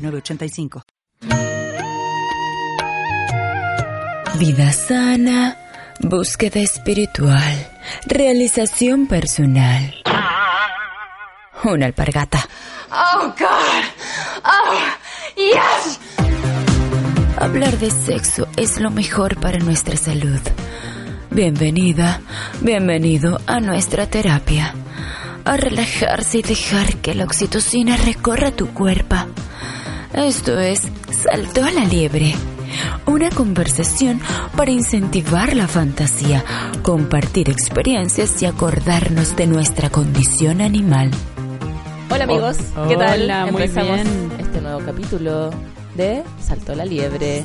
906985. Vida sana, búsqueda espiritual, realización personal. Una alpargata. Oh, God. Oh, yes. Hablar de sexo es lo mejor para nuestra salud. Bienvenida, bienvenido a nuestra terapia. A relajarse y dejar que la oxitocina recorra tu cuerpo. Esto es Saltó a la liebre. Una conversación para incentivar la fantasía, compartir experiencias y acordarnos de nuestra condición animal. Hola amigos, ¿qué tal? Hola, muy Empezamos bien. este nuevo capítulo de Saltó la liebre.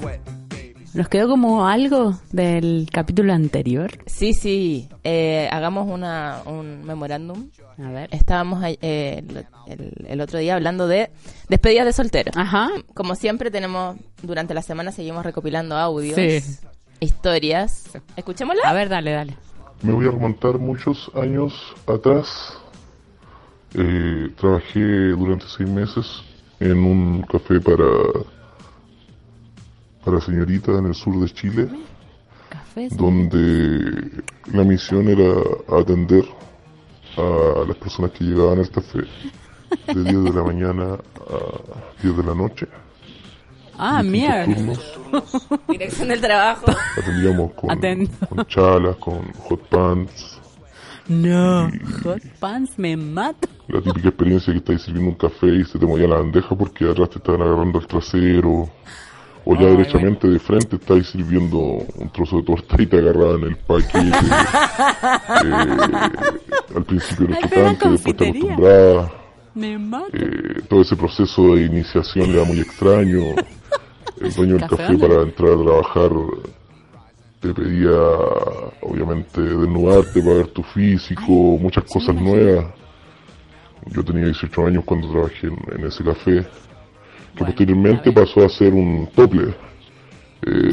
Nos quedó como algo del capítulo anterior. Sí, sí, eh, hagamos una, un memorándum. A ver. Estábamos eh, el, el- el otro día hablando de despedidas de soltero. Ajá. Como siempre tenemos, durante la semana seguimos recopilando audios, Sí. historias. Escuchémosla. A ver, dale, dale. Me voy a remontar muchos años atrás. Eh, trabajé durante seis meses en un café para, para señoritas en el sur de Chile, donde la misión era atender a las personas que llegaban al café de 10 de la mañana a 10 de la noche. Ah, mierda. Dirección del trabajo. Atendíamos con, con chalas, con hot pants, No. Hot pants me mata. La típica experiencia que estáis sirviendo un café y se te movía la bandeja porque atrás te estaban agarrando el trasero. O ya Ay, derechamente de frente estáis sirviendo un trozo de torta y te agarraban el paquete. Eh, al principio era chocante, después te. Me mata. Eh, todo ese proceso de iniciación era muy extraño. El dueño del ¿Café para entrar a trabajar te pedía, obviamente, desnudarte para ver tu físico, muchas cosas nuevas. Yo tenía 18 años cuando trabajé en, en ese café, que posteriormente pasó a ser un tople. eh,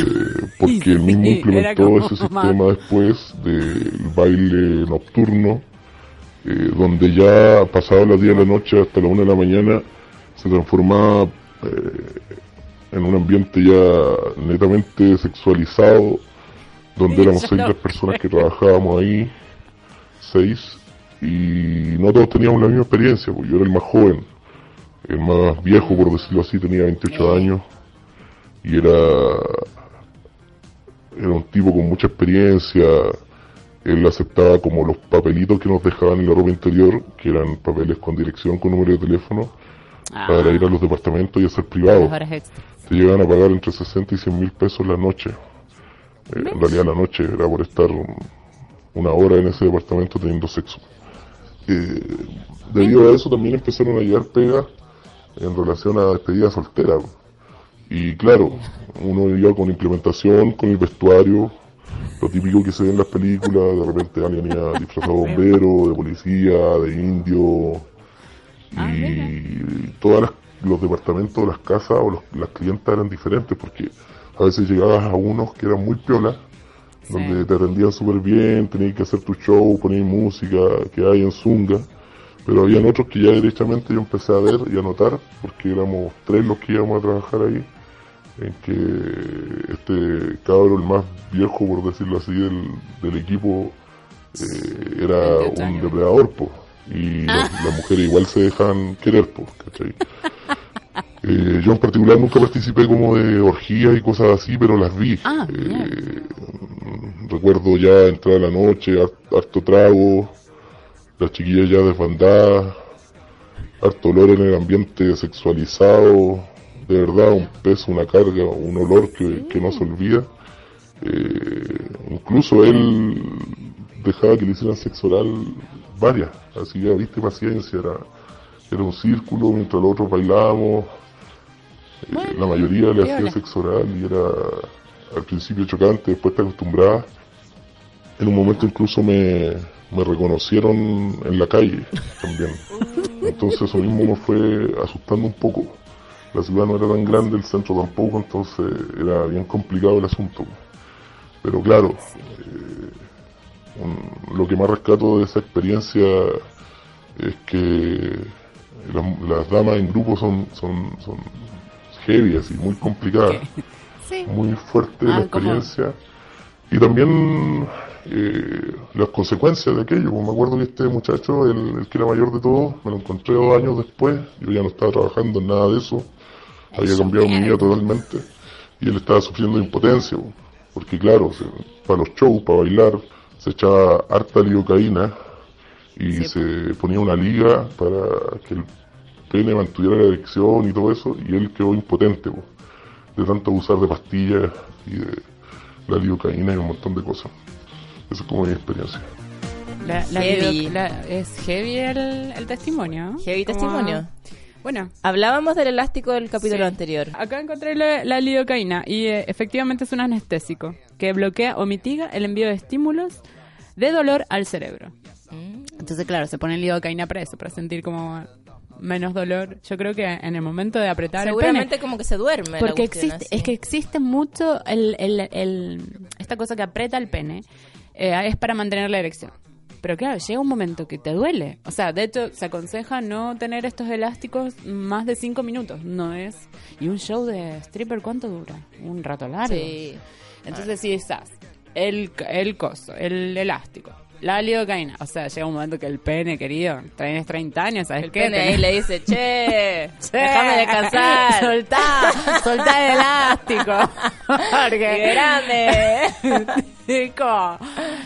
porque él mismo implementó ese más- sistema después del baile nocturno, eh, donde ya pasado las 10 de la noche hasta la 1 de la mañana se transformaba eh, en un ambiente ya netamente sexualizado, donde éramos seis las personas que trabajábamos ahí, seis, y no todos teníamos la misma experiencia, porque yo era el más joven, el más viejo, por decirlo así, tenía 28 años, y era, era un tipo con mucha experiencia, él aceptaba como los papelitos que nos dejaban en la ropa interior, que eran papeles con dirección, con número de teléfono, para ir a los departamentos y hacer privados. Te llegan a pagar entre 60 y 100 mil pesos la noche. Eh, en realidad la noche era por estar un- una hora en ese departamento teniendo sexo. Eh, debido a eso también empezaron a llegar pegas en relación a despedida soltera. Y claro, uno iba con implementación, con el vestuario, lo típico que se ve en las películas, de repente alguien iba disfrazado de bombero, de policía, de indio, y todos los departamentos, las casas o los- las clientas eran diferentes porque a veces llegabas a unos que eran muy piolas, donde te atendían súper bien, tenías que hacer tu show, ponías música, que hay en Zunga, pero habían otros que ya derechamente yo empecé a ver y a notar, porque éramos tres los que íbamos a trabajar ahí, en que este cabro, el más viejo, por decirlo así, del, del equipo, eh, era 28 un depredador, po. Y las, las mujeres igual se dejan querer, po, ¿cachai? Eh, yo en particular nunca participé como de orgías y cosas así, pero las vi. Ah, Eh, recuerdo ya entrar la noche, har- harto trago, las chiquillas ya desbandadas, harto olor en el ambiente sexualizado, de verdad un peso, una carga, un olor que, que no se olvida. Eh, incluso él dejaba que le hicieran sexo oral varias, así que viste paciencia, era, era un círculo mientras los otros bailábamos, Eh, la mayoría le hacía sexo oral y era al principio chocante, después te acostumbras. En un momento incluso me, me reconocieron en la calle también. Entonces eso mismo me fue asustando un poco. La ciudad no era tan grande, el centro tampoco, entonces era bien complicado el asunto. Pero claro, eh, un- lo que más rescato de esa experiencia es que las, las damas en grupo son, son, son heavy, así, muy complicadas, Sí. muy fuerte Ah, la ¿cómo? experiencia. Y también eh, las consecuencias de aquello. Pues me acuerdo que este muchacho, el, el que era mayor de todos, me lo encontré dos años después. Yo ya no estaba trabajando en nada de eso. Había cambiado mi vida totalmente. Y él estaba sufriendo de impotencia. pues. Porque claro, se- para los shows, para bailar, se echaba harta lidocaína y se ponía una liga para que el pene mantuviera la erección y todo eso. Y él quedó impotente. pues, de tanto abusar de pastillas y de la lidocaína y un montón de cosas. Esa es como mi experiencia. La- la Heavy. video- la- es heavy el, el testimonio. Heavy Como- testimonio. Bueno, Hablábamos del elástico del capítulo Sí. anterior. Acá encontré la, la lidocaína y eh, efectivamente es un anestésico que bloquea o mitiga el envío de estímulos de dolor al cerebro. Mm. Entonces, claro, se pone lidocaína para eso, para sentir como menos dolor. Yo creo que en el momento de apretar el Seguramente pene, como que se duerme. porque existe, así. es que existe mucho el, el- el- esta cosa que aprieta el pene eh, es para mantener la erección. Pero claro, llega un momento que te duele. O sea, de hecho, se aconseja no tener estos elásticos más de cinco minutos. No es. Y un show de stripper, ¿cuánto dura? Un rato largo. Sí. Entonces, si estás el, el coso, el elástico, la lidocaína. O sea, llega un momento que el pene, querido, tienes 30 años, ¿sabes El qué? pene ahí le dice, che, Che, déjame descansar. Soltá, soltá el elástico. Porque ¡Qué grande! Chico.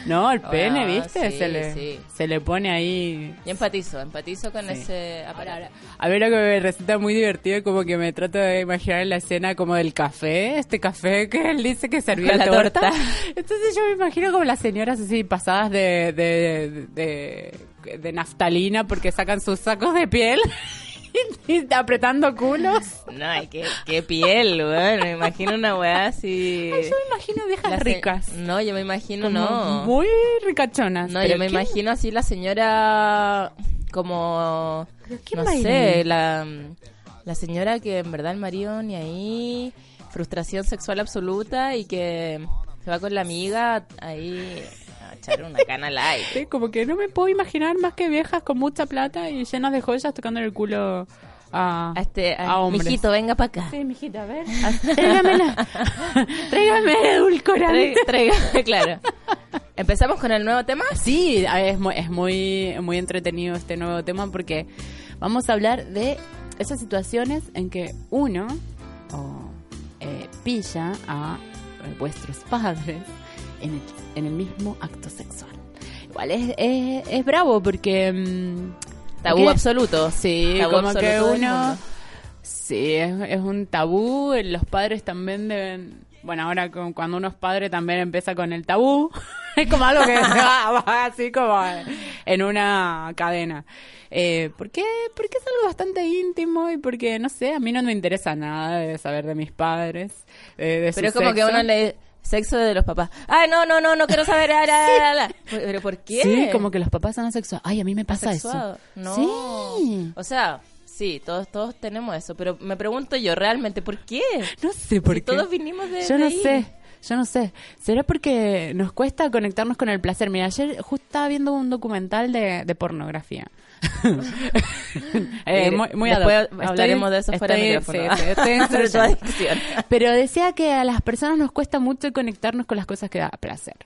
No, el pene, Ah, ¿viste? sí, se, le, sí. se le pone ahí. Yo empatizo, empatizo con Sí. ese aparato. A ver, lo que me resulta muy divertido, como que me trato de imaginar la escena como del café, este café que él dice que servía la torta. torta. Entonces yo me imagino como las señoras así pasadas de, de, de, de naftalina porque sacan sus sacos de piel y apretando culos. No, qué, qué piel, weón. Me imagino una weá así. Ay, yo me imagino viejas ricas. No, yo me imagino, como no. Muy ricachonas. No, yo me ¿quién- imagino así la señora como ¿Pero quién no sé, la, la señora que en verdad el marido ni ahí, frustración sexual absoluta y que se va con la amiga ahí echar una cana al aire. Sí, como que no me puedo imaginar más que viejas con mucha plata y llenas de joyas tocando el culo a, A este, a- a hombres. mijito, venga para acá. Sí, mijita, a ver. Tráigamela. Tráigame el edulcorante. Trae- traiga- claro. ¿Empezamos con el nuevo tema? Sí, es muy, es muy, muy entretenido este nuevo tema porque vamos a hablar de esas situaciones en que uno o, eh, pilla a eh, vuestros padres en el, en el mismo acto sexual. Igual es, es, es bravo porque... mm, Tabú absoluto. Sí, Tabú como que absoluto uno... Sí, es, es un tabú. Los padres también deben... Bueno, ahora con- cuando uno es padre también empieza con el tabú. es como algo que va, va así como en una cadena. Eh, ¿por qué? Porque es algo bastante íntimo y porque, no sé, a mí no me interesa nada de saber de mis padres. eh, de su Pero es como que sexo. uno le... Sexo de los papás. Ay, no, no, no, no quiero saber. la, la, la, la. ¿Pero por qué? Sí, como que los papás son asexuados. Ay, a mí me pasa Asexuado. eso. No. Sí. O sea, sí, todos todos tenemos eso, pero me pregunto yo realmente, ¿por qué? No sé por Si qué. todos vinimos de Yo de no ahí. sé. Yo no sé. ¿Será porque nos cuesta conectarnos con el placer? Mira, ayer justo estaba viendo un documental de, de pornografía. Eh, muy, muy después hablaremos de eso fuera de estoy- micrófono. sí, sí, estoy. Pero decía que a las personas nos cuesta mucho conectarnos con las cosas que da placer.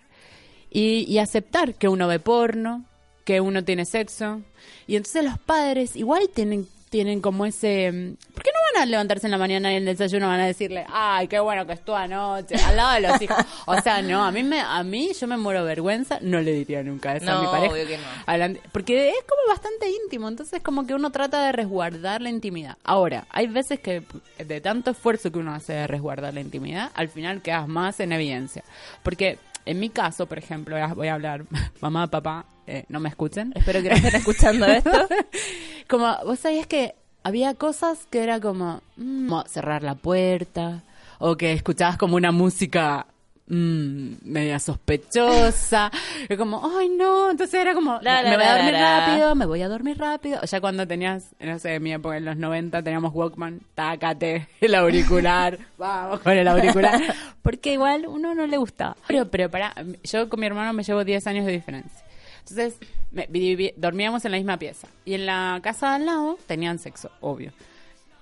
Y, y aceptar que uno ve porno, que uno tiene sexo. Y entonces los padres igual tienen tienen como ese... mm, ¿Por qué no van a levantarse en la mañana y en el desayuno van a decirle, ay, qué bueno que estuvo anoche, al lado de los hijos? O sea, no, a mí, me, a mí yo me muero vergüenza, no le diría nunca eso a mi pareja. obvio que no. Porque es como bastante íntimo, entonces como que uno trata de resguardar la intimidad. Ahora, hay veces que de tanto esfuerzo que uno hace de resguardar la intimidad, al final quedas más en evidencia. Porque en mi caso, por ejemplo, voy a hablar, mamá, papá, eh, no me escuchen. Espero que no estén escuchando esto. Como vos sabías que había cosas que era como, mm, como cerrar la puerta, o que escuchabas como una música mm, media sospechosa, como, ay no, entonces era como, La, la, me voy a dormir la, rápido, me voy a dormir rápido. Ya cuando tenías, no sé, en mi época, en los 90, teníamos Walkman, tácate, el auricular, vamos con el auricular, porque igual uno no le gustaba. Pero, pero para, yo con mi hermano me llevo 10 años de diferencia. Entonces, me- vivi- dormíamos en la misma pieza. Y en la casa de al lado tenían sexo, obvio.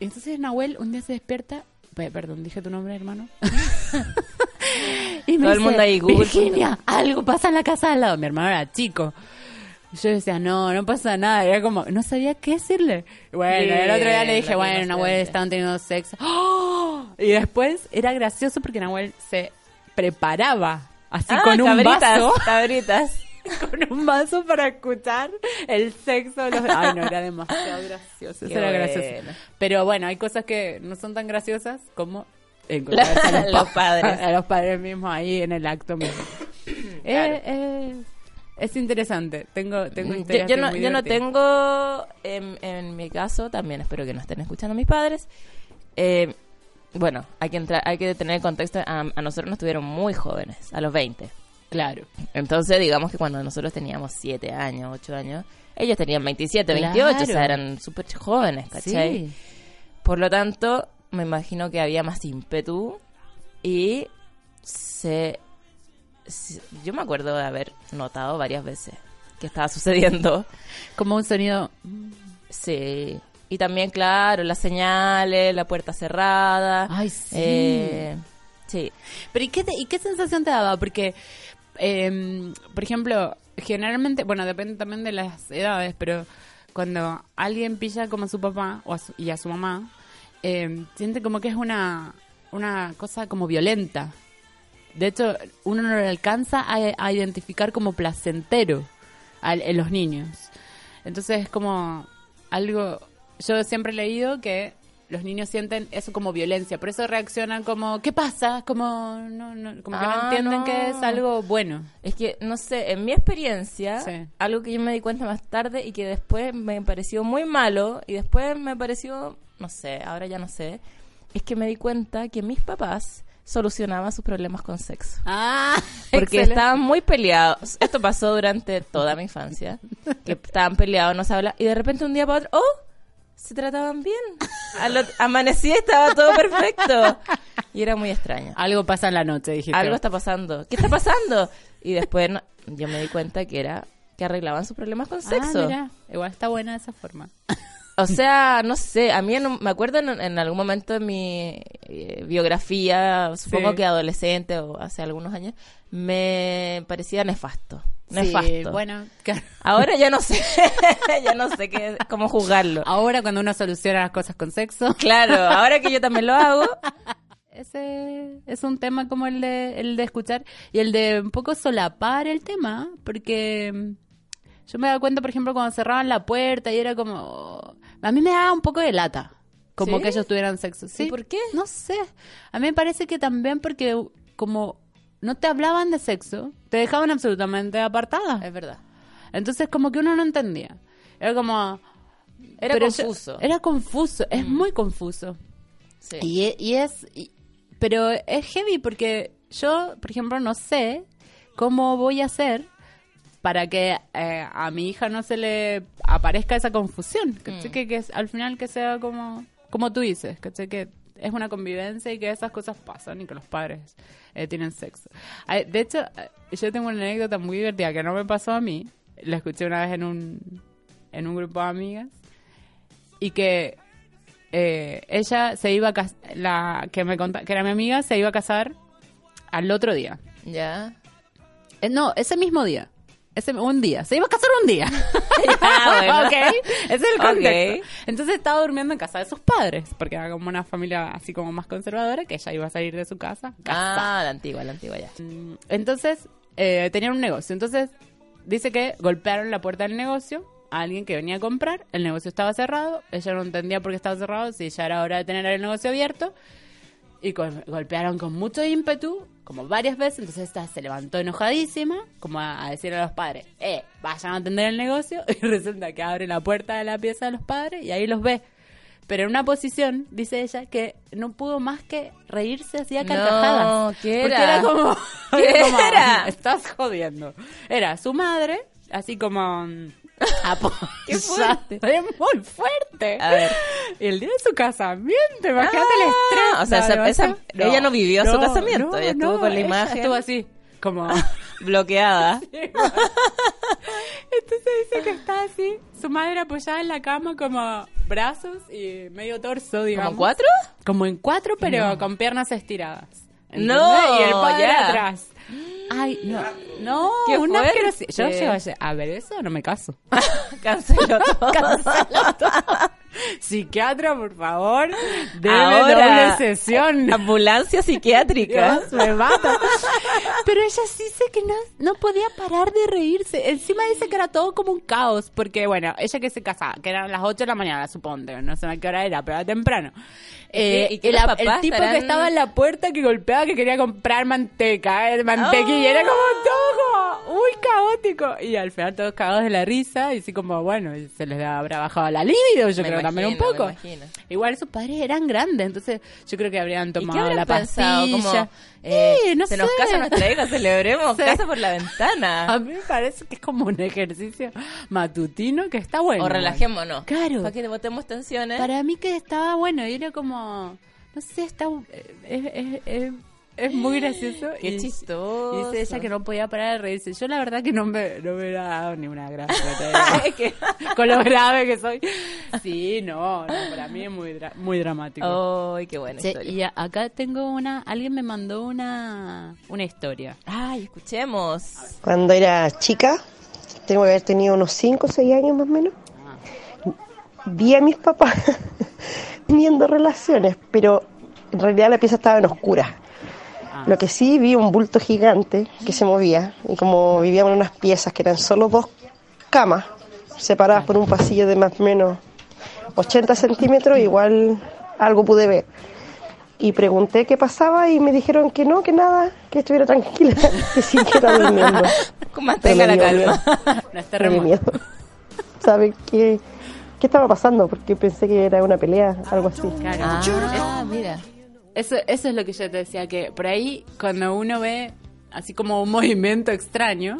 Y entonces Nahuel un día se despierta. pe- Perdón, dije tu nombre, hermano. y Todo el mundo ahí, Google. Virginia, algo pasa en la casa de al lado. Mi hermano era chico. Yo decía, no, no pasa nada. Era como, no sabía qué decirle. Bueno, el otro día le dije, bueno, Nahuel, estaban teniendo sexo. ¡Oh! Y después era gracioso porque Nahuel se preparaba así Ah, con un cabritas, vaso Cabritas. con un vaso para escuchar el sexo de los... Ay, no, era demasiado gracioso. Eso era gracioso. Pero bueno, hay cosas que no son tan graciosas como encontrarse a los, Los pa- padres. A los padres mismos ahí en el acto mismo. Eh, eh, es interesante. Tengo, tengo Yo, yo no, yo no tengo, en, en mi caso, también espero que no estén escuchando mis padres. eh, bueno, hay que entrar, hay que tener el contexto. A, a nosotros nos tuvieron muy jóvenes, a los 20. Claro. Entonces, digamos que cuando nosotros teníamos 7 años, 8 años, ellos tenían 27, Claro. 28, o sea, eran súper jóvenes, ¿cachai? Sí. Por lo tanto, me imagino que había más ímpetu y se, se- Yo me acuerdo de haber notado varias veces que estaba sucediendo. Como un sonido... Sí. Y también, claro, las señales, la puerta cerrada. Ay, sí. Eh, sí. Pero ¿y qué, te- y qué sensación te daba? Porque, eh, por ejemplo, generalmente, bueno, depende también de las edades, pero cuando alguien pilla como a su papá o a su- y a su mamá, eh, siente como que es una, una cosa como violenta. De hecho, uno no lo alcanza a, a identificar como placentero al- en los niños. Entonces es como algo... Yo siempre he leído que los niños sienten eso como violencia, por eso reaccionan como, ¿qué pasa? Como, no, no, como que no Ah, entienden no. que es algo bueno. Es que, no sé, en mi experiencia, Sí. algo que yo me di cuenta más tarde y que después me pareció muy malo y después me pareció, no sé, ahora ya no sé, es que me di cuenta que mis papás solucionaban sus problemas con sexo. Ah, Porque estaban muy peleados. Esto pasó durante toda mi infancia. Que estaban peleados, no se habla. Y de repente un día para otro, ¡oh! Se trataban bien. Al ot- Amanecí y estaba todo perfecto. Y era muy extraño. Algo pasa en la noche, dijiste. Algo está pasando. ¿Qué está pasando? Y después no- yo me di cuenta que era que arreglaban sus problemas con Ah, sexo. mira, igual está buena esa forma. O sea, no sé, a mí en me acuerdo en, en algún momento de mi eh, biografía, supongo Sí. que adolescente o hace algunos años, me parecía nefasto. Nefasto. Sí, bueno, claro. Ahora ya no sé, ya no sé qué, cómo juzgarlo. Ahora cuando uno soluciona las cosas con sexo, Claro, ahora que yo también lo hago, ese es un tema como el de, el de escuchar y el de un poco solapar el tema, porque mm, yo me daba cuenta, por ejemplo, cuando cerraban la puerta y era como... A mí me daba un poco de lata, como ¿Sí? que ellos tuvieran sexo. ¿Sí? ¿Y por qué? No sé. A mí me parece que también porque como no te hablaban de sexo, te dejaban absolutamente apartada. es verdad. Entonces como que uno no entendía. Era como... Era yo- confuso. era confuso, es muy confuso. Sí. Y, e- y es. y- pero es heavy porque yo, por ejemplo, no sé cómo voy a hacer para que eh, a mi hija no se le aparezca esa confusión. ¿cachai? Que, que al final que sea como, como tú dices, ¿cachai? que es una convivencia y que esas cosas pasan y que los padres eh, tienen sexo. De hecho, eh, yo tengo una anécdota muy divertida que no me pasó a mí. La escuché una vez en un, en un grupo de amigas y que eh, ella se iba a cas- la que me conta- que era mi amiga se iba a casar al otro día Ya. Eh, no ese mismo día ese un día se iba a casar un día Ah. Ok, ese es el contexto entonces estaba durmiendo en casa de sus padres porque era como una familia así como más conservadora que ella iba a salir de su casa casa Ah, la antigua, la antigua ya. Mm, Entonces, eh, tenían un negocio. Entonces, dice que golpearon la puerta del negocio a alguien que venía a comprar. El negocio estaba cerrado. Ella no entendía por qué estaba cerrado, si ya era hora de tener el negocio abierto. Y gol- golpearon con mucho ímpetu, como varias veces. Entonces, esta se levantó enojadísima, como a, a decirle a los padres, eh, vayan a atender el negocio. Y resulta que abre la puerta de la pieza de los padres y ahí los ve. pero en una posición, dice ella, que no pudo más que reírse así a carcajadas. No, ¿qué Porque era? era como... ¿Qué era como, era? "Me Estás jodiendo. Era su madre, así como... Qué fuerte. Es muy fuerte. A ver. El día de su casamiento, imagínate el estrés. Ah, o sea, No, esa- no, esa- esa- ella no vivió su casamiento, ella estuvo con la imagen. Estuvo así, como... Bloqueada. Entonces dice que está así, su madre apoyada en la cama como brazos y medio torso, digamos. ¿Como cuatro? Como en cuatro, pero con piernas estiradas. ¿Entendés? No, y el padre ya. atrás. Ay, no, no, Qué una fuerte. asquerosidad. Yo llego a ver eso, no me caso. Canceló todo. Psiquiatra, por favor, debe Ahora, doble sesión. Ambulancia psiquiátrica. Dios, me mata. Pero ella sí dice que no, no podía parar de reírse. Encima dice que era todo como un caos, porque bueno, ella que se casaba, que eran las 8 de la mañana, suponte, no sé a qué hora era, pero era temprano. Eh, y que el, los el tipo estarán- que estaba en la puerta que golpeaba que quería comprar manteca, eh, mantequilla, era como todo muy caótico. Y al final todos cagados de la risa, y así como, bueno, y se les habrá bajado la libido, yo Me creo también un poco. imagino. Igual sus padres eran grandes, entonces yo creo que habrían ¿Y qué tomado la pensado? pastilla. Como, eh, Sí, no se sé. nos casa nuestra hija, celebremos Sí. casa por la ventana. A mí me parece que es como un ejercicio matutino que está bueno. o relajémonos. Claro. Para que botemos tensiones. Para mí que estaba bueno y era como, no sé, está, es, es, es, es muy gracioso. Qué y, chistoso. Dice ella que no podía parar de reírse. Yo la verdad que no me, no me hubiera dado ni una gracia. que- Con lo grave que soy. Sí, no, no para mí es muy, dra- muy dramático. Ay, qué buena Sí, historia. y acá tengo una, alguien me mandó una, una historia. Ay, escuchemos. Cuando era chica, tengo que haber tenido unos 5 o 6 años más o menos, vi a mis papás teniendo relaciones, pero en realidad la pieza estaba en oscura. Lo que sí vi un bulto gigante que se movía y como vivíamos en unas piezas que eran solo dos camas separadas por un pasillo de más o menos 80 centímetros, igual algo pude ver. Y pregunté qué pasaba y me dijeron que no, que nada, que estuviera tranquila, que siguiera durmiendo. Mantenga la calma. No es Me dio terremoto. miedo. ¿Sabe qué, qué estaba pasando? Porque pensé que era una pelea, algo así. Claro. Ah, mira. Eso, eso es lo que yo te decía, que por ahí cuando uno ve así como un movimiento extraño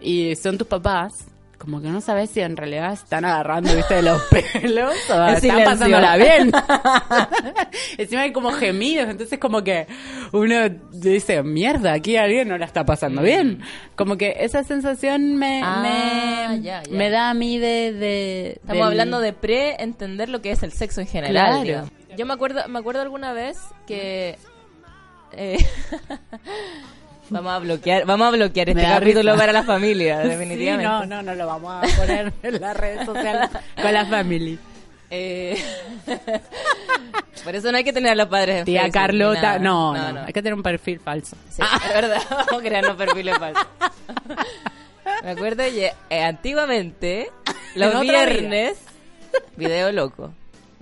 y son tus papás, como que no sabes si en realidad están agarrando, viste, de los pelos o En están silencio. pasándola bien. Encima hay como gemidos, entonces como que uno dice, mierda, aquí alguien no la está pasando bien. Como que esa sensación me, Mm. Ah, me, da a mí de... de Estamos del- hablando de pre-entender lo que es el sexo en general. Claro. Yo me acuerdo, me acuerdo alguna vez que eh, vamos a bloquear, vamos a bloquear este capítulo para la familia, Sí, definitivamente. no, no, no lo vamos a poner en las redes sociales con la family. Eh, por eso no hay que tener a los padres en Tía Facebook, Carlota, nada. no, no, hay que tener un perfil falso. Sí, es verdad, vamos a crear los perfiles falsos. Me acuerdo que eh, antiguamente, los viernes, video loco.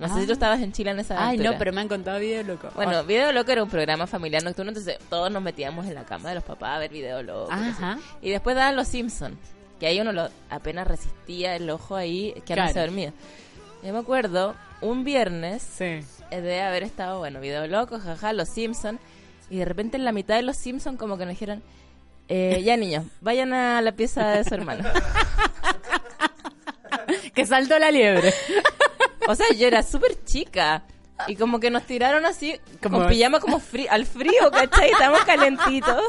No sé si tú estabas en Chile en esa Ay, aventura. no, pero me han contado video loco. Bueno, Video Loco era un programa familiar nocturno, entonces todos nos metíamos en la cama de los papás a ver Video Loco. Ajá. Y después daban Los Simpsons, que ahí uno lo, apenas resistía el ojo ahí, que no Claro. se dormía. Yo me acuerdo, un viernes, Sí. de haber estado, bueno, Video Loco, jaja, Los Simpsons, y de repente en la mitad de Los Simpsons como que nos dijeron, eh, ya niños, vayan a la pieza de su hermano. Que saltó la liebre. O sea, yo era súper chica. Y como que nos tiraron así, Como- con pijama como frí- al frío, ¿cachai? Estábamos calentitos.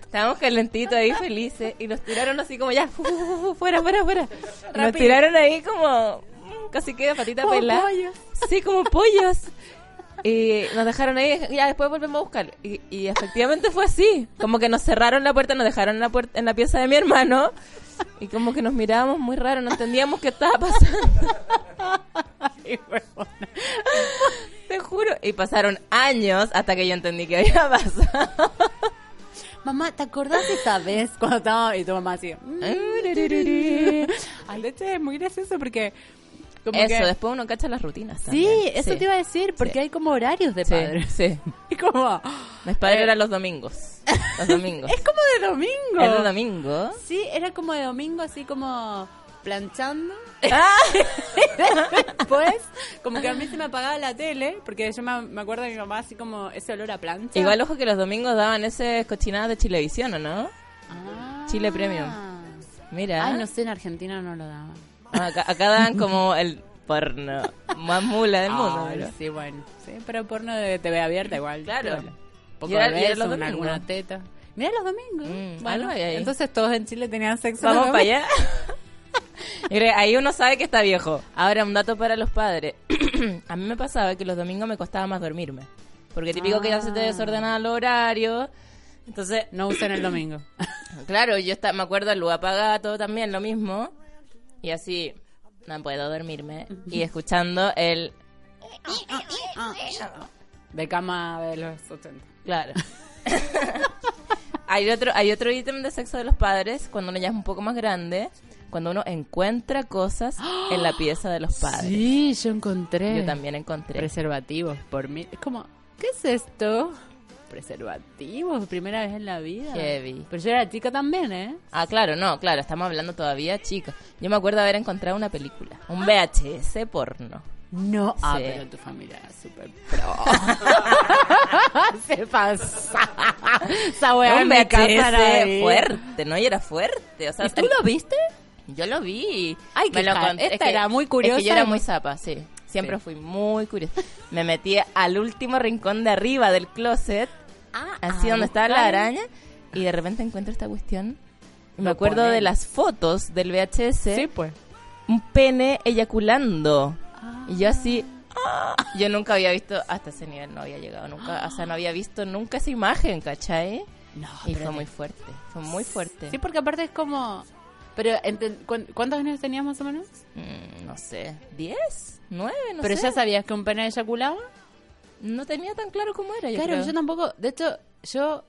Estábamos calentitos ahí, felices. Y nos tiraron así como ya, fu, fu, fu, fu, fuera, fuera, fuera. Nos tiraron ahí como casi que de patita Como pelada. pollos. Sí, como pollos. Y nos dejaron ahí, ya después volvemos a buscar. Y, y efectivamente fue así. Como que nos cerraron la puerta, nos dejaron en la, puerta, en la pieza de mi hermano. Y como que nos mirábamos muy raro, no entendíamos qué estaba pasando. Ay. Te juro. Y pasaron años hasta que yo entendí que había pasado. Mamá, ¿te acordás de esa vez cuando estaba y tu mamá así? "Mm". Ay, de hecho es muy gracioso porque como Eso, que- después uno cacha las rutinas Sí, eso Sí. te iba a decir, porque Sí. hay como horarios de Sí, padres. sí. Y como Mis padres Eh. eran los domingos. Los domingos. es como de domingo. ¿Es de domingo? Sí, era como de domingo, así como planchando. Ah. Después, como que a mí se me apagaba la tele, porque yo me, me acuerdo de mi mamá así como ese olor a plancha. Igual ojo que los domingos daban ese cochinadas de Chilevisión, ¿o no? Ah. Chile Premium. Mira. Ay, no sé, en Argentina no lo daban. Acá, acá dan como el porno más mula del mundo. Ay, sí, bueno. Sí, pero porno de TV abierta igual. Claro. Poco de beso, una- domingos. alguna teta. Mira los domingos. Mm, bueno, ahí. entonces todos en Chile tenían sexo. Vamos para allá. Que ahí uno sabe que está viejo. Ahora, un dato para los padres. a mí me pasaba que los domingos me costaba más dormirme. Porque típico que ya se te Ah. desordenaba el horario. Entonces, No usen el domingo. claro, yo está, me acuerdo luz apagada, todo también lo mismo. Y así, no puedo dormirme. Y escuchando el... De cama de los 80. Claro. hay otro hay otro ítem de sexo de los padres cuando uno ya es un poco más grande, cuando uno encuentra cosas en la pieza de los padres. Sí, yo encontré. Yo también encontré. Preservativos por mí. Es como, ¿qué es esto? Preservativos, primera vez en la vida. Heavy. Pero yo era chica también, ¿eh? Ah, claro, no, claro, estamos hablando todavía, chicos. Yo me acuerdo haber encontrado una película, un VHS porno. No. Ah, Sí. pero tu familia era súper pro. Se pasa. Esa weá ahí. fuerte, ¿no? Y era fuerte, o sea, ¿Y tú lo viste? Yo lo vi. Ay, Me qué lo esta Es que- era muy Es curiosa que yo era muy zapa, sí. Siempre Sí. fui muy curiosa. Me metí al último rincón de arriba del closet, así a donde estaba la araña, y de repente encuentro esta cuestión. Me Lo acuerdo ponen. de las fotos del VHS, Sí, pues. un pene eyaculando. Y yo así, ¡ah! yo nunca había visto, hasta ese nivel no había llegado nunca, o sea, no había visto nunca esa imagen, ¿cachai? No, Y pero fue muy fuerte, fue muy fuerte. Sí, porque aparte es como... Pero, enten- ¿cuán- ¿cuántos años tenías más o menos? Mm, no sé, ¿10? ¿9? No pero sé. ya sabías que un pene eyaculaba. No tenía tan claro cómo era, yo Claro, creo. yo tampoco. De hecho, yo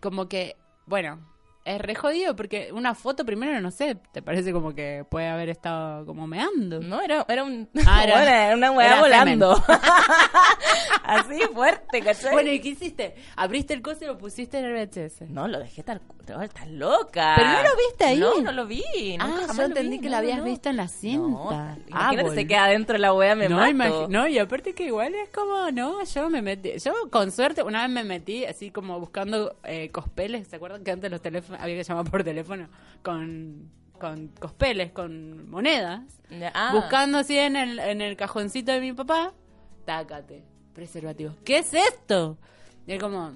como que, bueno, es re jodido porque una foto primero, no sé, te parece como que puede haber estado como meando. No, era, era un... Ah, era- bueno, era una weá volando. Así fuerte, ¿cachai? Bueno, ¿y qué hiciste? Abriste el coso y lo pusiste en el VHS. No, lo dejé tal... no, Estás loca. ¿Pero no lo viste ahí? No, no lo vi. ah, jamás yo lo entendí vi, que no, lo habías no. visto en la cinta. No, Ah, imagínate, se bol- queda dentro de la wea, me no, mato. no, y aparte que igual es como, no, yo me metí, yo con suerte, una vez me metí así como buscando eh, cospeles, ¿se acuerdan que antes los teléfonos, había que llamar por teléfono? Con, con cospeles, con monedas, ah. buscando así en el, en el cajoncito de mi papá, tácate, preservativo. ¿Qué es esto? Y él como,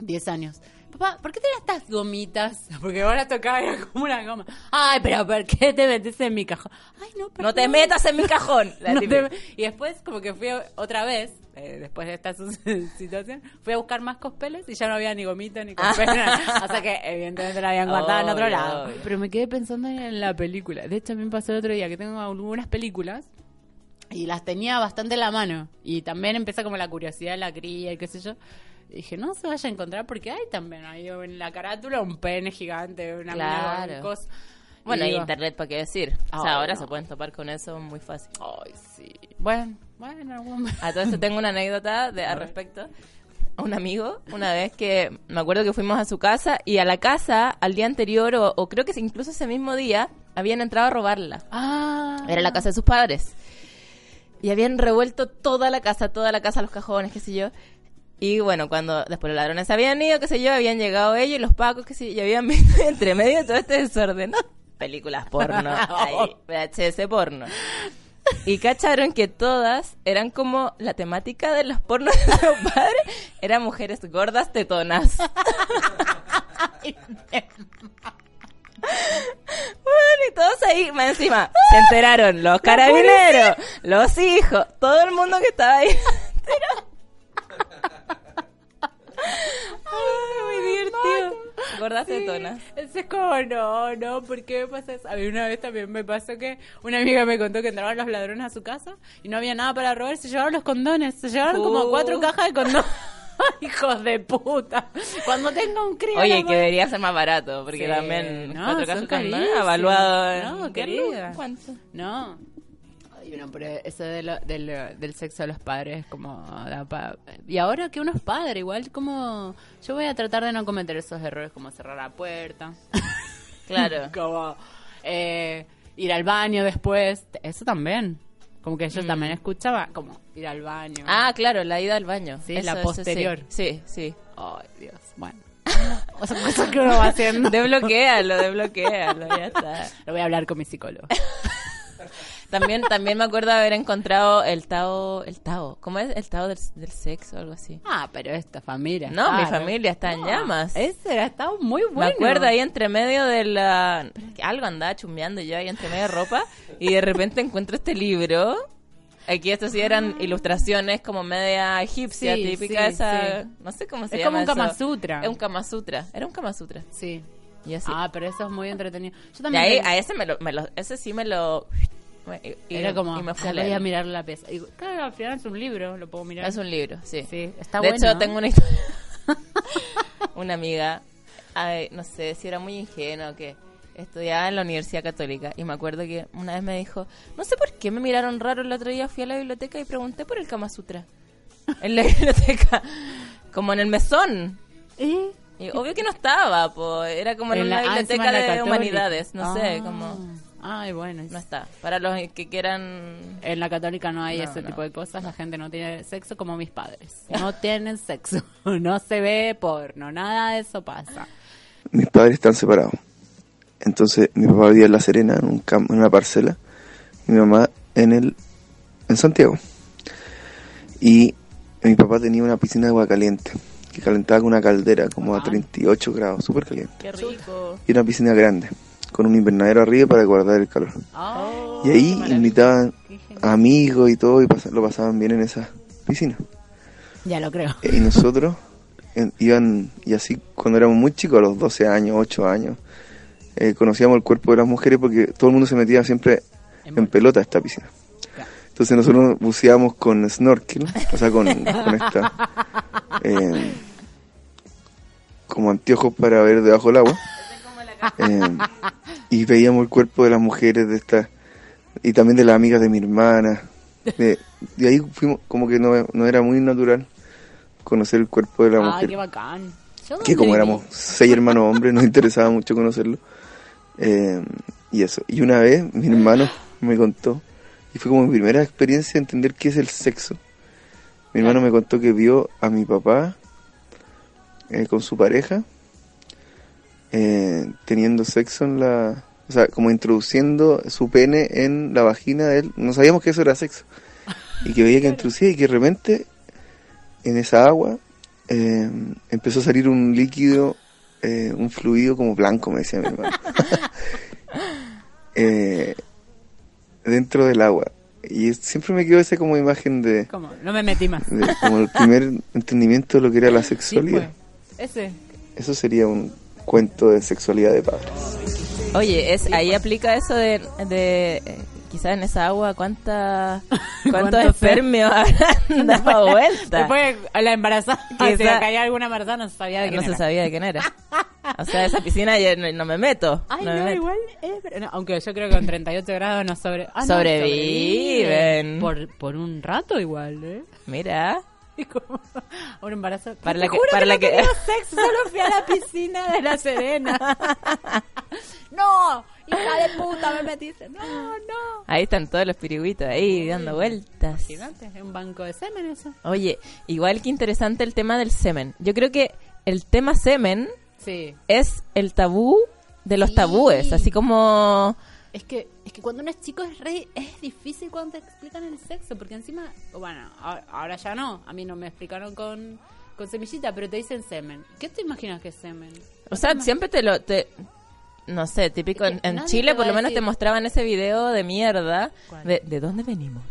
10 años. Papá, ¿por qué tenés estas gomitas? Porque ahora tocaba era como una goma. Ay, pero ¿por qué te metes en mi cajón? Ay, no, No te perdón. metas en mi cajón. No te- Y después, como que fui otra vez, eh, después de esta situación, fui a buscar más cospeles y ya no había ni gomita ni cospeles. o sea que, evidentemente, la habían guardado en otro lado. obvio. Pero me quedé pensando en la película. De hecho, a mí me pasó el otro día que tengo algunas películas y las tenía bastante en la mano. Y también empieza como la curiosidad de la cría y qué sé yo. Y dije, no se vaya a encontrar porque hay también ahí en la carátula un pene gigante, una mina Claro. cos- Bueno, Y y digo, internet, ¿para qué decir? o sea, ahora no. se pueden topar con eso muy fácil. Ay, sí. Bueno, A todo esto tengo una anécdota de, al respecto. A un amigo, una vez que me acuerdo que fuimos a su casa y a la casa al día anterior, o, o creo que incluso ese mismo día, habían entrado a robarla. Ah. Era la casa de sus padres. Y habían revuelto toda la casa, toda la casa, los cajones, qué sé yo. Y bueno, cuando después los ladrones habían ido, qué sé yo, habían llegado ellos y los pacos, qué sé yo, y habían visto entre medio de todo este desorden, ¿no? Películas porno, ahí, VHS porno. Y cacharon que todas eran como la temática de los pornos de los padres, eran mujeres gordas tetonas. Bueno, y todos ahí, más encima, se enteraron los carabineros, los hijos, todo el mundo que estaba ahí. Pero... Ay, muy divertido. Gordas tetonas. Eso es como, no, no, ¿por qué me pasa eso? A mí una vez también me pasó que una amiga me contó que entraban los ladrones a su casa y no había nada para robar, se llevaron los condones, se llevaron como Uh. cuatro cajas de condones. Hijos de puta. Cuando tenga un crío. Oye, que debería ser más barato, porque Sí, también no, cuatro cajas con nada, carísimos. evaluado en... No, ¿qué querida. ¿Cuánto? No. Ay, no, pero eso de lo- del, del sexo de los padres es como... da pa- Y ahora que uno es padre, igual como... Yo voy a tratar de no cometer esos errores como cerrar la puerta. Claro. como... eh, Ir al baño después, eso también. Como que yo Mm. también escuchaba como ir al baño. Ah, claro, la ida al baño. Sí, Eso, la eso posterior. Sí, sí. Ay, Dios, bueno. O sea, cosas que uno va haciendo. Desbloquéalo, desbloquéalo, ya está. Lo voy a hablar con mi psicólogo. También, también me acuerdo haber encontrado el Tao, el Tao, ¿cómo es? El Tao del, del sexo o algo así. Ah, pero esta familia. No, mi familia está en No, llamas. Ese era, estaba muy bueno. Me acuerdo ahí entre medio de la... Algo andaba chumbeando yo ahí entre medio de ropa y de repente encuentro este libro. Aquí estos sí eran ilustraciones como media egipcia, Sí, típica sí, esa... sí. No sé cómo se Es llama como un. Kama Sutra. Es un Kama Sutra. Era un Kama Sutra. Sí. Y así. Ah, pero eso es muy entretenido. Yo y también. ahí, tengo- a ese me lo, me lo- ese sí me lo... y- era como, y me fui ah, a voy a mirar la pieza. Y, claro, al final es un libro, lo puedo mirar. Es un libro, sí. Sí, está de bueno. hecho, tengo una historia. una amiga, ay, no sé si era muy ingenuo que estudiaba en la Universidad Católica y me acuerdo que una vez me dijo, no sé por qué me miraron raro el otro día, fui a la biblioteca y pregunté por el Kama Sutra. En la biblioteca, como en el mesón. ¿Y? Y obvio que no estaba, pues era como en, En una biblioteca de Católica. humanidades, no sé, Ah. como Ay, bueno. no está. Para los que quieran En la católica no hay No, ese no. tipo de cosas, la gente no tiene sexo como mis padres. No tienen sexo, no se ve porno, nada de eso pasa. mis padres están separados. Entonces mi papá vivía en La Serena, en, un cam- en una parcela, y mi mamá en el en Santiago. Y mi papá tenía una piscina de agua caliente, que calentaba con una caldera como a 38 grados, súper caliente. qué rico. Y una piscina grande, con un invernadero arriba para guardar el calor. Oh, Y ahí invitaban amigos y todo, y pas- lo pasaban bien en esa piscina. Ya lo creo. Y nosotros en- iban, y así cuando éramos muy chicos, a los 12 años, 8 años, eh, conocíamos el cuerpo de las mujeres porque todo el mundo se metía siempre en pelota a esta piscina. Entonces nosotros buceábamos con snorkel, o sea, con, con esta, eh, como anteojos para ver debajo del agua. Eh, y veíamos el cuerpo de las mujeres de esta y también de las amigas de mi hermana. De, de ahí fuimos, como que no, no era muy natural conocer el cuerpo de la Ah, mujer. qué bacán. ¿Yo Que como éramos seis hermanos hombres, nos interesaba mucho conocerlo. Eh, y eso. Y una vez mi hermano me contó, y fue como mi primera experiencia de entender qué es el sexo. Mi hermano me contó que vio a mi papá eh, con su pareja eh, teniendo sexo en la... O sea, como introduciendo su pene en la vagina de él. No sabíamos que eso era sexo. Y que veía que introducía y que de repente en esa agua eh, empezó a salir un líquido, eh, un fluido como blanco, me decía mi hermano. Eh, dentro del agua. Y siempre me quedó esa como imagen de, ¿Cómo? No me metí más. de como el primer entendimiento de lo que era la Sí, sexualidad. pues. Ese. Eso sería un cuento de sexualidad de padres. Oye, es ahí aplica eso de, de eh, quizás en esa agua cuánta cuántos ¿Cuántos espermios habrán dado vuelta. Después la embarazada, Quizá- si caía alguna embarazada no se sabía de quién no se era. sabía de quién era. O sea, esa piscina ya no, no me meto. Ay, no me no, meto. igual es no, aunque yo creo que con 38 grados no sobre... ah, no, Sobreviven. sobreviven. Por, por un rato igual, ¿eh? Mira, como un embarazo. Para la que- juro para que la no que- sexo, solo fui a la piscina de La Serena. no, hija de puta, me metiste. No, no. ahí están todos los pirigüitos ahí dando vueltas. Imagínate, es un banco de semen eso. Oye, igual que interesante el tema del semen. Yo creo que el tema semen Sí. es el tabú de los Sí. tabúes, así como Es que, que cuando uno es chico es re, es difícil cuando te explican el sexo, porque encima, bueno, ahora, ahora ya no, a mí no me explicaron con, con semillita, pero te dicen semen. ¿Qué te imaginas que es semen? O sea, siempre te lo... Te, no sé, típico Es que en, Chile por lo menos te mostraban ese video de mierda ¿Cuál? de, de dónde venimos.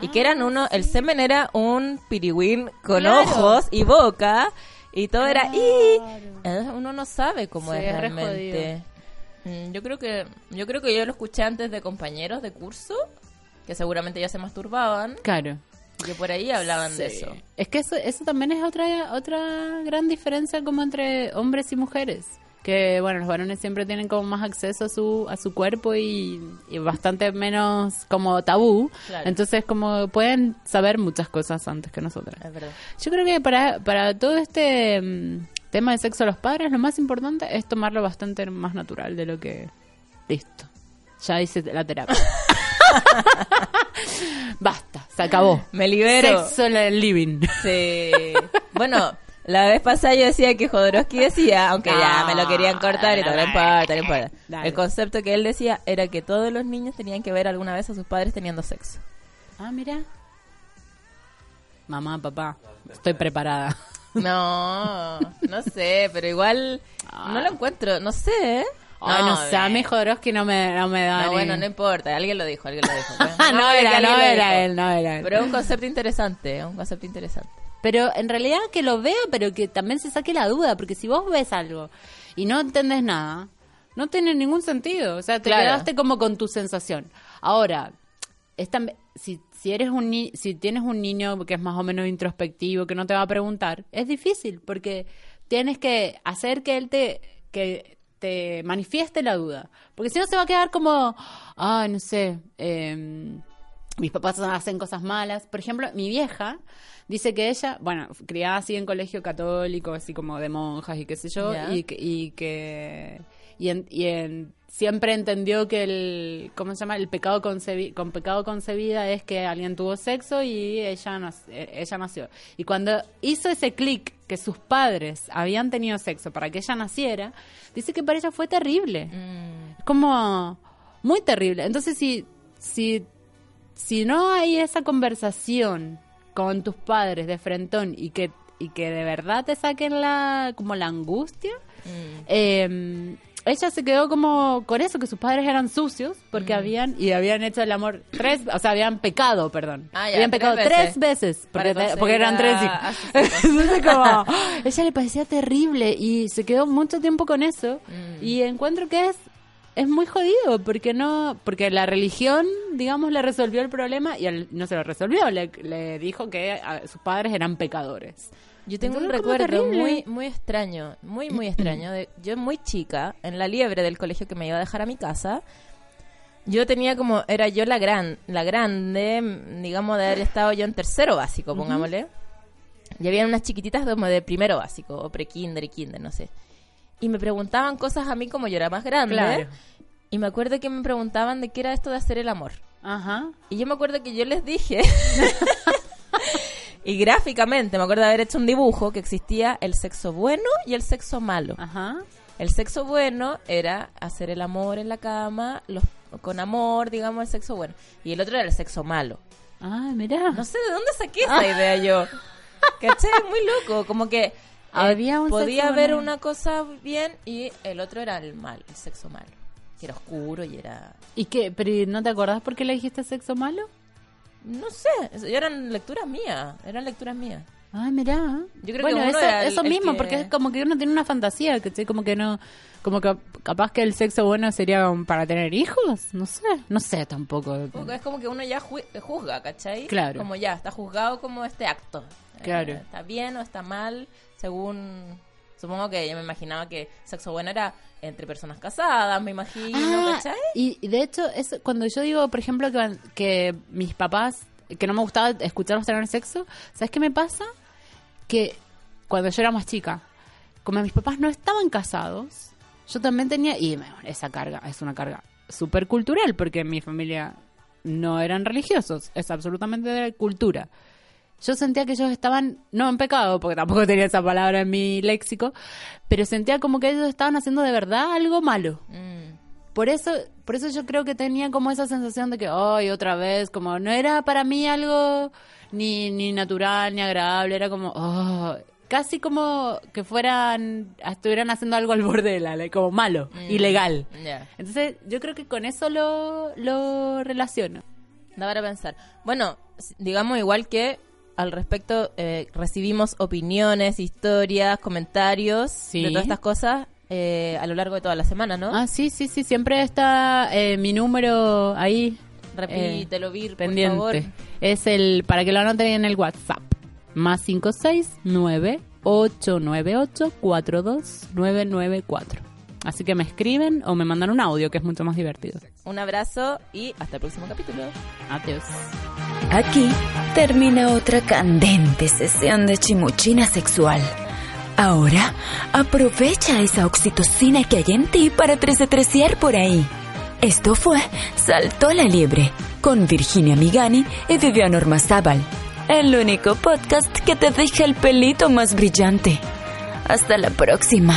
Y Ah, que eran uno, el semen era un pirigüín con Claro. ojos y boca y todo era y eh, uno no sabe cómo Sí, es es re realmente. Yo creo que yo creo que yo lo escuché antes de compañeros de curso que seguramente ya se masturbaban Claro. y que por ahí hablaban de eso. Es que eso, eso también es otra, otra gran diferencia como entre hombres y mujeres. Que, bueno, los varones siempre tienen como más acceso a su, a su cuerpo y, y bastante menos como tabú. Claro. Entonces, como pueden saber muchas cosas antes que nosotras. Es verdad. Yo creo que para, para todo este mm, tema de sexo a los padres, lo más importante es tomarlo bastante más natural de lo que... Listo. Ya hice la terapia. Basta, se acabó. Me libero. Sexo en el living. Sí. Bueno, la vez pasada yo decía que Jodorowsky decía, aunque ya me lo querían cortar y todo, no importa, no importa. Dale. El concepto que él decía era que todos los niños tenían que ver alguna vez a sus padres teniendo sexo. Ah, mira. Mamá, papá, estoy preparada. No, no sé, pero igual no lo encuentro, no sé. ¿eh? Ay, no, sé, a mí Jodorowsky no me, no me da No, ni- bueno, no importa, alguien lo dijo, alguien lo dijo. No, era, no era él, no era él. Pero es un concepto interesante, es un concepto interesante. Pero en realidad que lo vea, pero que también se saque la duda, porque si vos ves algo y no entendés nada, no tiene ningún sentido. O sea, te Claro. quedaste como con tu sensación. Ahora, es si, si eres un ni- si tienes un niño que es más o menos introspectivo, que no te va a preguntar, es difícil, porque tienes que hacer que él te, que te manifieste la duda. Porque si no se va a quedar como, ay, no sé, em, mis papás hacen cosas malas. Por ejemplo, mi vieja dice que ella, bueno, criada así en colegio católico, así como de monjas y qué sé yo, Ya. y que, y que y en- y en- siempre entendió que el, ¿cómo se llama? El pecado concebi- con pecado concebida es que alguien tuvo sexo y ella, nac- eh, ella nació. Y cuando hizo ese clic que sus padres habían tenido sexo para que ella naciera, dice que para ella fue terrible. Mm. Es como muy terrible. Entonces, si, si, si no hay esa conversación con tus padres de frentón y que, y que de verdad te saquen la, como la angustia, Mm. eh, ella se quedó como con eso, que sus padres eran sucios porque Mm. habían, y habían hecho el amor tres, o sea, habían pecado, perdón. Ah, ya, habían tres pecado veces. tres veces, porque, Para te- porque eran tres hijos. Entonces como, ella le parecía terrible y se quedó mucho tiempo con eso Mm. y encuentro que es es muy jodido porque no porque la religión digamos le resolvió el problema y él no se lo resolvió le, le dijo que a- sus padres eran pecadores Yo tengo un Entonces, recuerdo muy muy extraño, muy muy extraño. De, yo muy chica, en la liebre del colegio que me iba a dejar a mi casa, yo tenía como, era yo la gran, la grande, mm, digamos, de haber estado yo en tercero básico, pongámosle. Y había unas chiquititas como de primero básico, o pre-kinder y kinder, no sé. Y me preguntaban cosas a mí como yo era más grande. Claro. Y me acuerdo que me preguntaban de qué era esto de hacer el amor. ajá Y yo me acuerdo que yo les dije, y gráficamente me acuerdo de haber hecho un dibujo que existía el sexo bueno y el sexo malo. ajá El sexo bueno era hacer el amor en la cama, los, con amor, digamos, el sexo bueno. Y el otro era el sexo malo. ah mira No sé de dónde saqué esa idea yo. ¿Cachai? Muy loco. Como que eh, Había un podía haber bueno. una cosa bien y el otro era el mal, el sexo malo. Que era oscuro y era... ¿Y qué? ¿Pero no te acordás por qué le dijiste sexo malo? No sé, eso- eran lecturas mías, eran lecturas mías. Ah, mirá. Yo creo bueno, que eso, el- eso mismo, que- porque es como que uno tiene una fantasía, que como que no, como que capaz que el sexo bueno sería para tener hijos, no sé, no sé tampoco. Es como que uno ya ju- juzga, ¿cachai? Claro. Como ya, está juzgado como este acto. Claro. Eh, está bien o está mal, según... Supongo que yo me imaginaba que sexo bueno era entre personas casadas, me imagino, Ah, ¿cachai? y y de hecho, es cuando yo digo, por ejemplo, que, que mis papás, que no me gustaba escucharlos tener sexo, ¿sabes qué me pasa? Que cuando yo era más chica, como mis papás no estaban casados, yo también tenía, y esa carga es una carga súper cultural, porque en mi familia no eran religiosos, es absolutamente de cultura. Yo sentía que ellos estaban, no en pecado, porque tampoco tenía esa palabra en mi léxico, pero sentía como que ellos estaban haciendo de verdad algo malo. Mm. Por eso, por eso yo creo que tenía como esa sensación de que, ay, otra vez, como no era para mí algo ni, ni natural ni agradable, era como, oh, casi como que fueran, estuvieran haciendo algo al borde de la ley, como malo, Mm. ilegal. Ya. Entonces, yo creo que con eso lo, lo relaciono. Da para pensar. Bueno, digamos igual que al respecto eh, recibimos opiniones, historias, comentarios Sí. de todas estas cosas eh, a lo largo de toda la semana, ¿no? Ah, sí, sí, sí, siempre está eh, mi número ahí. Repítelo, Vir, por pendiente. favor. Es el, para que lo anoten en el WhatsApp. Más 569 898 42994 Así que me escriben o me mandan un audio, que es mucho más divertido. Un abrazo y hasta el próximo capítulo. Adiós. Aquí termina otra candente sesión de chimuchina sexual. Ahora, aprovecha esa oxitocina que hay en ti para tresetreciar por ahí. Esto fue Saltó la Liebre con Virginia Migani y Vivian Ormazábal. El único podcast que te deja el pelito más brillante. Hasta la próxima.